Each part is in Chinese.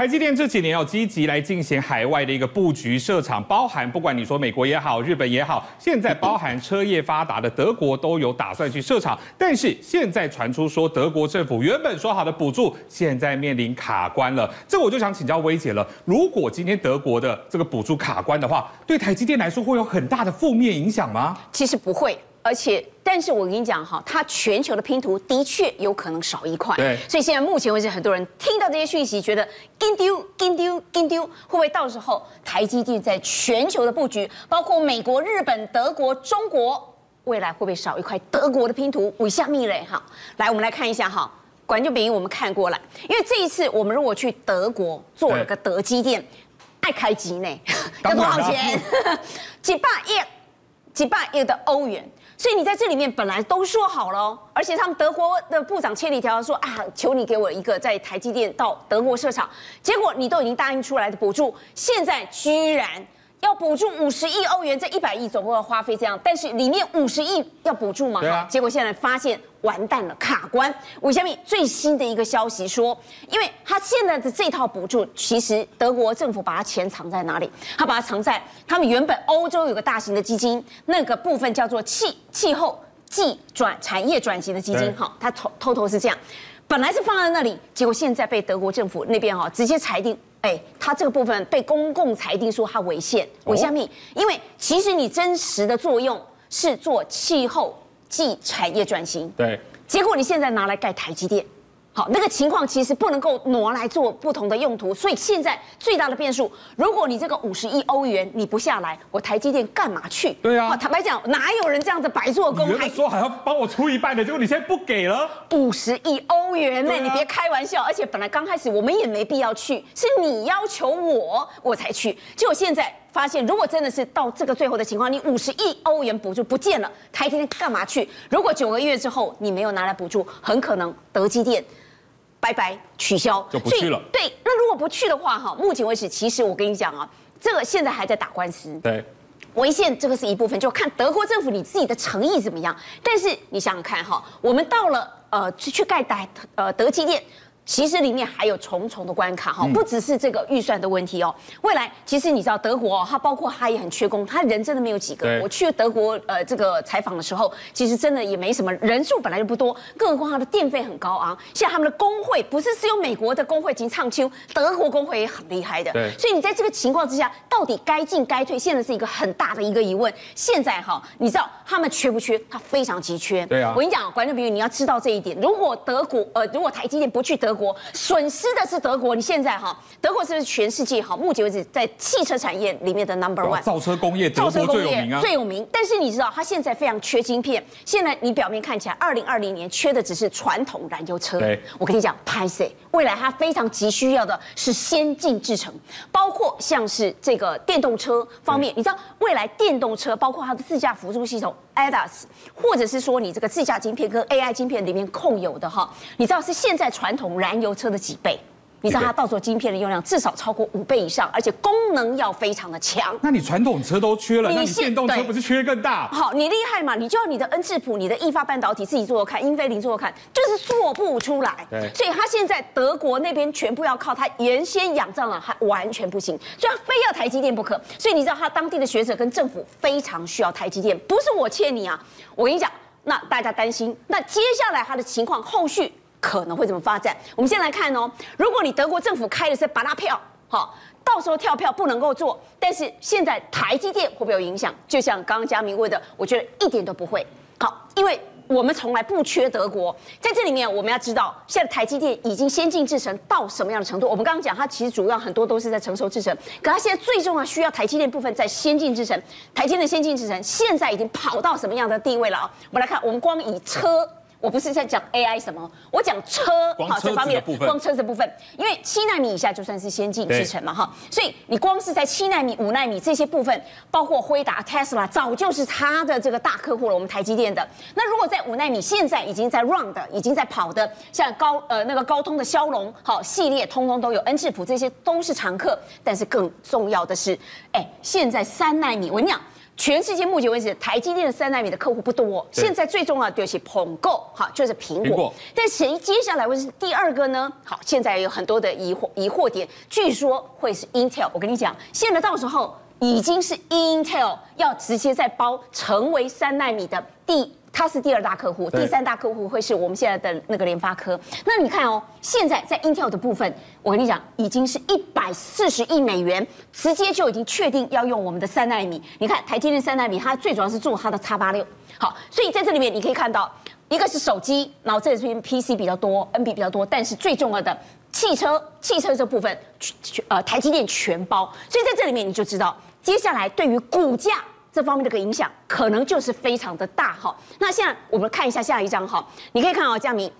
台积电这几年要积极来进行海外的一个布局设厂，包含不管你说美国也好，日本也好，现在包含车业发达的德国都有打算去设厂。但是现在传出说，德国政府原本说好的补助，现在面临卡关了。这我就想请教薇姐了，如果今天德国的这个补助卡关的话，对台积电来说会有很大的负面影响吗？其实不会。而且，但是我跟你讲哈，它全球的拼图的确有可能少一块。对。所以现在目前为止，很多人听到这些讯息，觉得紧张、紧张、紧张，会不会到时候台积电在全球的布局，包括美国、日本、德国、中国，未来会不会少一块德国的拼图？我下密嘞？哈，来，我们来看一下哈，管就比我们看过来，因为这一次我们如果去德国做了个德积店，爱开机呢，要多少钱？几百亿，几百亿的欧元。所以你在这里面本来都说好了，而且他们德国的部长千里迢迢说啊，求你给我一个在台积电到德国设厂，结果你都已经答应出来的补助，现在居然。要补助五十亿欧元，这一百亿总共要花费这样，但是里面五十亿要补助嘛？结果现在发现完蛋了，卡关。我下面？最新的一个消息说，因为他现在的这套补助，其实德国政府把它钱藏在哪里？他把它藏在他们原本欧洲有个大型的基金，那个部分叫做气气候暨转产业转型的基金。好，他偷偷偷是这样，本来是放在那里，结果现在被德国政府那边哈直接裁定。哎，他这个部分被公共裁定说他违宪，违宪命，因为其实你真实的作用是做气候暨产业转型，对，结果你现在拿来盖台积电。好，那个情况其实不能够挪来做不同的用途，所以现在最大的变数，如果你这个五十亿欧元你不下来，我台积电干嘛去？对啊，坦白讲，哪有人这样子白做工？还说还要帮我出一半的，结果你现在不给了五十亿欧元呢？啊、你别开玩笑！而且本来刚开始我们也没必要去，是你要求我我才去，结果现在。发现，如果真的是到这个最后的情况，你五十亿欧元补助不见了，台积电干嘛去？如果九个月之后你没有拿来补助，很可能德基电拜拜取消，就不去了。对，那如果不去的话，哈，目前为止，其实我跟你讲啊，这个现在还在打官司。对，违宪这个是一部分，就看德国政府你自己的诚意怎么样。但是你想想看哈，我们到了呃去去盖台呃德基电。其实里面还有重重的关卡哈，不只是这个预算的问题哦。未来其实你知道德国哦，它包括它也很缺工，它人真的没有几个。我去德国呃这个采访的时候，其实真的也没什么人数，本来就不多，更何况它的电费很高昂。现在他们的工会不是只有美国的工会已经唱秋，德国工会也很厉害的。对，所以你在这个情况之下，到底该进该退，现在是一个很大的一个疑问。现在哈，你知道他们缺不缺？他非常急缺。对啊，我跟你讲，观众朋友你要知道这一点。如果德国呃，如果台积电不去德国，国损失的是德国，你现在哈，德国是不是全世界哈？目前为止在汽车产业里面的 number one，造车工业，德国最有名啊，最有名。但是你知道，它现在非常缺晶片。现在你表面看起来，二零二零年缺的只是传统燃油车。对，我跟你讲，拍谢，未来它非常急需要的是先进制程，包括像是这个电动车方面。你知道，未来电动车包括它的自驾辅助系统 ADAS，或者是说你这个自驾晶片跟 AI 晶片里面控有的哈，你知道是现在传统燃油车的几倍？你知道它到时候晶片的用量至少超过五倍以上，而且功能要非常的强。那你传统车都缺了，你那你电动车不是缺更大？好，你厉害嘛？你就要你的恩智浦、你的意法半导体自己做做看，英飞凌做做看，就是做不出来。对，所以他现在德国那边全部要靠他原先仰仗了，还完全不行，所以他非要台积电不可。所以你知道他当地的学者跟政府非常需要台积电，不是我欠你啊，我跟你讲，那大家担心，那接下来他的情况后续。可能会怎么发展？我们先来看哦。如果你德国政府开的是巴拉票，好，到时候跳票不能够做。但是现在台积电会不会有影响？就像刚刚嘉明问的，我觉得一点都不会。好，因为我们从来不缺德国。在这里面，我们要知道，现在台积电已经先进制程到什么样的程度？我们刚刚讲，它其实主要很多都是在成熟制程，可它现在最重要需要台积电部分在先进制程。台积电的先进制程现在已经跑到什么样的地位了啊？我们来看，我们光以车。我不是在讲 AI 什么，我讲车好这方面的光车子部分，因为七纳米以下就算是先进制程嘛哈，所以你光是在七纳米、五纳米这些部分，包括辉达、Tesla，早就是它的这个大客户了。我们台积电的，那如果在五纳米，现在已经在 run 的，已经在跑的，像高呃那个高通的骁龙好系列，通通都有，恩智浦这些都是常客。但是更重要的是，哎，现在三纳米，我跟你讲。全世界目前为止，台积电的三纳米的客户不多。现在最重要的就是捧购，哈，就是苹果。苹果。但谁接下来会是第二个呢？好，现在有很多的疑惑疑惑点，据说会是 Intel。我跟你讲，现在到时候已经是 Intel 要直接在包，成为三纳米的第。它是第二大客户，第三大客户会是我们现在的那个联发科。那你看哦，现在在 Intel 的部分，我跟你讲，已经是一百四十亿美元，直接就已经确定要用我们的三纳米。你看台积电三纳米，它最主要是做它的叉八六。好，所以在这里面你可以看到，一个是手机，然后这边 PC 比较多，NB 比较多，但是最重要的汽车，汽车这部分，呃，台积电全包。所以在这里面你就知道，接下来对于股价。这方面的个影响可能就是非常的大哈。那现在我们看一下下一张哈，你可以看啊嘉明，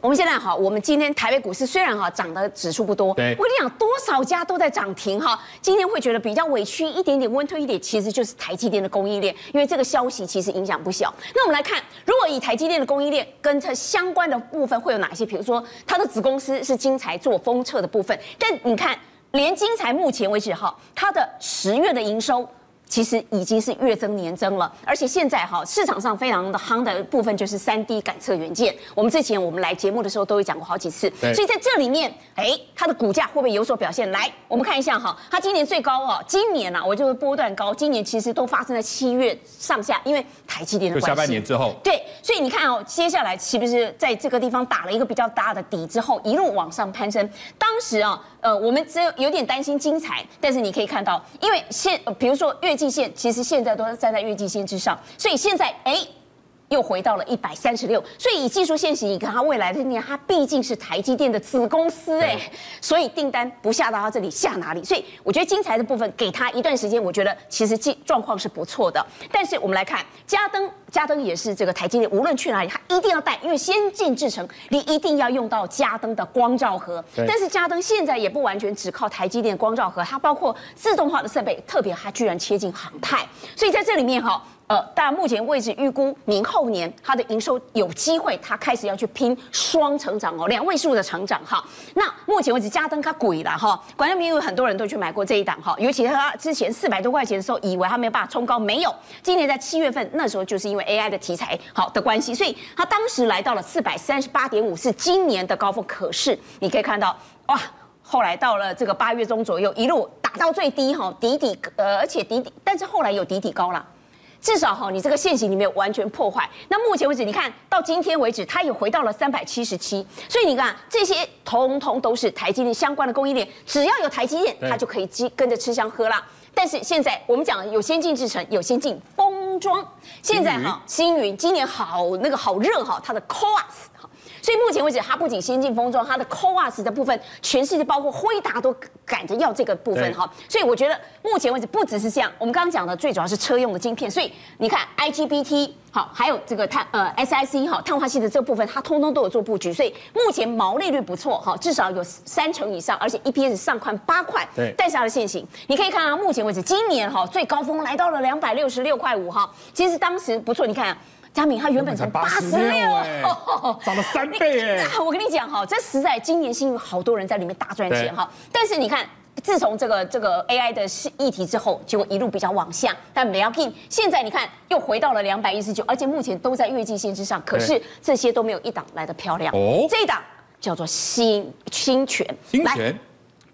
我们现在哈，我们今天台北股市虽然哈涨的指数不多，对，我跟你讲多少家都在涨停哈。今天会觉得比较委屈一点点，温吞一点，其实就是台积电的供应链，因为这个消息其实影响不小。那我们来看，如果以台积电的供应链跟它相关的部分会有哪些？比如说它的子公司是晶材做封测的部分，但你看连晶材目前为止哈，它的十月的营收。其实已经是月增年增了，而且现在哈市场上非常的夯的部分就是三 D 感测元件。我们之前我们来节目的时候都有讲过好几次，所以在这里面，哎，它的股价会不会有所表现？来，我们看一下哈，它今年最高哦，今年啊，我就是波段高，今年其实都发生在七月上下，因为台积电的关系。下半年之后。对，所以你看哦，接下来是不是在这个地方打了一个比较大的底之后，一路往上攀升？当时啊，呃，我们只有有点担心精彩，但是你可以看到，因为现比如说月季线其实现在都是站在月季线之上，所以现在哎。又回到了一百三十六，所以以技术线型，你看它未来的年，它毕竟是台积电的子公司哎，所以订单不下到它这里下哪里？所以我觉得精彩的部分给它一段时间，我觉得其实状状况是不错的。但是我们来看嘉登，嘉登也是这个台积电，无论去哪里，它一定要带，因为先进制程你一定要用到嘉登的光照盒。但是嘉登现在也不完全只靠台积电光照盒，它包括自动化的设备，特别它居然切进航太，所以在这里面哈。呃，当然目前为止预估明后年它的营收有机会，它开始要去拼双成长哦，两位数的成长哈。那目前为止，嘉登它贵了哈，观众朋友很多人都去买过这一档哈，尤其是它之前四百多块钱的时候，以为它没有办法冲高，没有。今年在七月份那时候，就是因为 AI 的题材好的关系，所以它当时来到了四百三十八点五，是今年的高峰。可是你可以看到，哇，后来到了这个八月中左右，一路打到最低哈，底底呃，而且底底，但是后来有底底高了。至少哈，你这个线型里面完全破坏。那目前为止，你看到今天为止，它也回到了三百七十七。所以你看，这些通通都是台积电相关的供应链，只要有台积电，它就可以跟着吃香喝辣。但是现在我们讲有先进制程，有先进封装。现在哈，星云今年好那个好热哈，它的 CoWoS 所以目前为止，它不仅先进封装，它的 CoWoS 的部分，全世界包括辉达都赶着要这个部分哈。所以我觉得目前为止不只是这样，我们刚刚讲的最主要是车用的晶片。所以你看 IGBT 好，还有这个碳呃 SiC 好，碳化系的这部分，它通通都有做布局。所以目前毛利率不错哈，至少有三成以上，而且 EPS 上宽八块。对，带下的线型，你可以看到目前为止，今年哈最高峰来到了两百六十六块五哈。其实当时不错，你看。嘉明，他原本才八十六，涨了三倍哎！我跟你讲哈，这实在今年幸运好多人在里面大赚钱哈。但是你看，自从这个这个 AI 的议题之后，结果一路比较往下。但没要紧，现在你看又回到了两百一十九，而且目前都在月季线之上。可是这些都没有一档来的漂亮。哦，这一档叫做新新权，新权。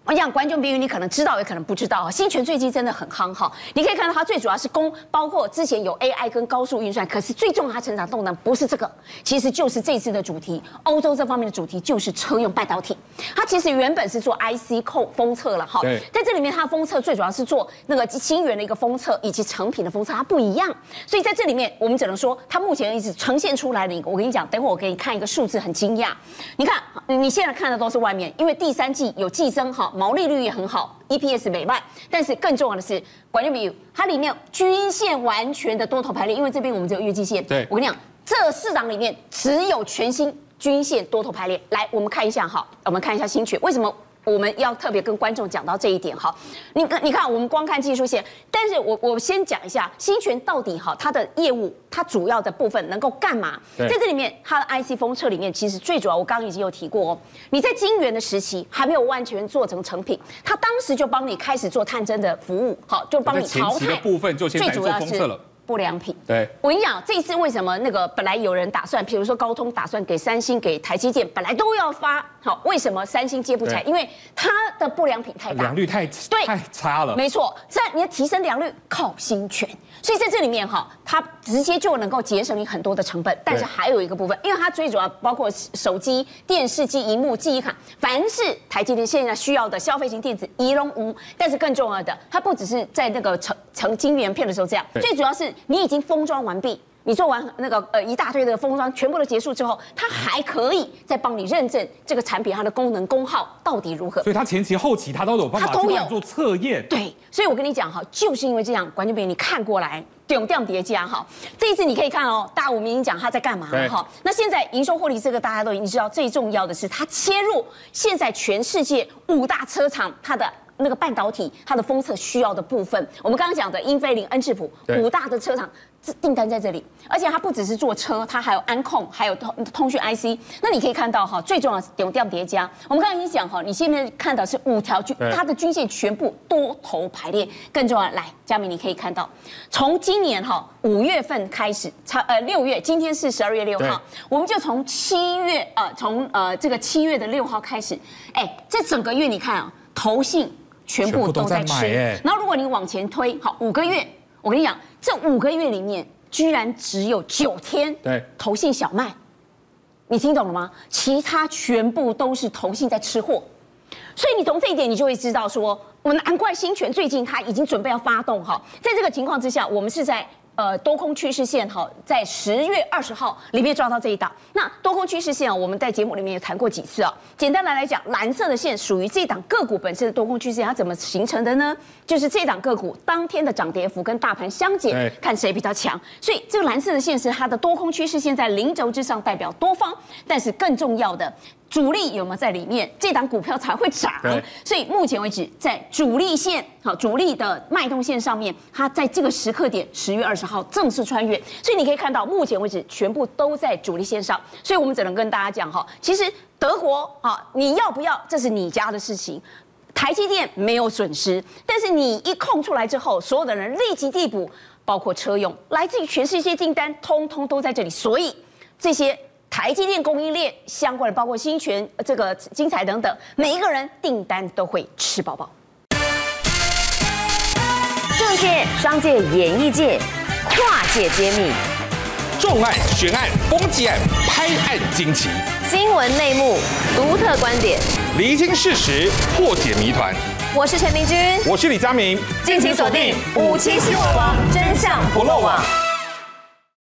我讲观众朋友，你可能知道，也可能不知道啊。新权最近真的很夯哈，你可以看到它最主要是供，包括之前有 AI 跟高速运算，可是最重要它成长动能不是这个，其实就是这次的主题，欧洲这方面的主题就是车用半导体。它其实原本是做 IC 扣封测了哈，在这里面它的封测最主要是做那个晶圆的一个封测以及成品的封测，它不一样。所以在这里面我们只能说，它目前一直呈现出来的一个，我跟你讲，等会我给你看一个数字，很惊讶。你看你现在看的都是外面，因为第三季有季增哈。毛利率也很好，EPS 美万，但是更重要的是，关键比如它里面均线完全的多头排列，因为这边我们只有月季线。对，我跟你讲，这四档里面只有全新均线多头排列。来，我们看一下哈，我们看一下新权，为什么我们要特别跟观众讲到这一点哈。你你看，我们光看技术线，但是我我先讲一下新泉到底哈它的业务，它主要的部分能够干嘛？在这里面，它的 IC 封测里面，其实最主要，我刚刚已经有提过哦。你在晶圆的时期还没有完全做成成品，它当时就帮你开始做探针的服务，好，就帮你淘汰。的部分就先来做封测了。不良品。对，我跟你讲，这一次为什么那个本来有人打算，比如说高通打算给三星、给台积电，本来都要发，好，为什么三星接不起来？因为它的不良品太大，良率太对太差了。没错，在你要提升良率靠新权，所以在这里面哈，它直接就能够节省你很多的成本。但是还有一个部分，因为它最主要包括手机、电视机、荧幕、记忆卡，凡是台积电现在需要的消费型电子，一龙无。但是更重要的，它不只是在那个成成晶圆片的时候这样，最主要是。你已经封装完毕，你做完那个呃一大堆的封装，全部都结束之后，它还可以再帮你认证这个产品它的功能功耗到底如何。所以它前期后期它都有办法都有做测验。对，所以我跟你讲哈，就是因为这样，观众朋友你看过来，点掉叠加哈。这一次你可以看哦，大武明讲他在干嘛哈。那现在营收获利这个大家都已经知道，最重要的是它切入现在全世界五大车厂它的。那个半导体它的封测需要的部分，我们刚刚讲的英飞凌、恩智浦五大的车厂，订单在这里，而且它不只是做车，它还有安控，还有通通讯 IC。那你可以看到哈，最重要是点掉叠加。我们刚刚已经讲哈，你现在看到是五条均，它的均线全部多头排列。更重要，来，佳明你可以看到，从今年哈五月份开始，差呃六月，今天是十二月六号，我们就从七月呃从呃这个七月的六号开始，哎，这整个月你看啊，投信。全部都在吃，然后如果你往前推，好五个月，我跟你讲，这五个月里面居然只有九天，对，投信小麦，你听懂了吗？其他全部都是投信在吃货，所以你从这一点你就会知道说，我难怪新泉最近他已经准备要发动哈，在这个情况之下，我们是在。呃，多空趋势线哈，在十月二十号里面抓到这一档。那多空趋势线啊，我们在节目里面也谈过几次啊。简单来来讲，蓝色的线属于这档个股本身的多空趋势线，它怎么形成的呢？就是这档个股当天的涨跌幅跟大盘相减，看谁比较强。所以这个蓝色的线是它的多空趋势线在零轴之上，代表多方。但是更重要的。主力有没有在里面？这档股票才会涨。所以目前为止，在主力线好，主力的脉动线上面，它在这个时刻点，十月二十号正式穿越。所以你可以看到，目前为止全部都在主力线上。所以我们只能跟大家讲哈，其实德国啊，你要不要，这是你家的事情。台积电没有损失，但是你一空出来之后，所有的人立即递补，包括车用，来自于全世界订单，通通都在这里。所以这些。台积电供应链相关的，包括新泉、这个精彩等等，每一个人订单都会吃饱饱。政界、商界、演艺界，跨界揭秘，重案、悬案、攻击案、拍案惊奇，新闻内幕、独特观点，厘清事实，破解谜团。我是陈明君，我是李佳明，敬请锁定《五七新闻网》，真相不漏网。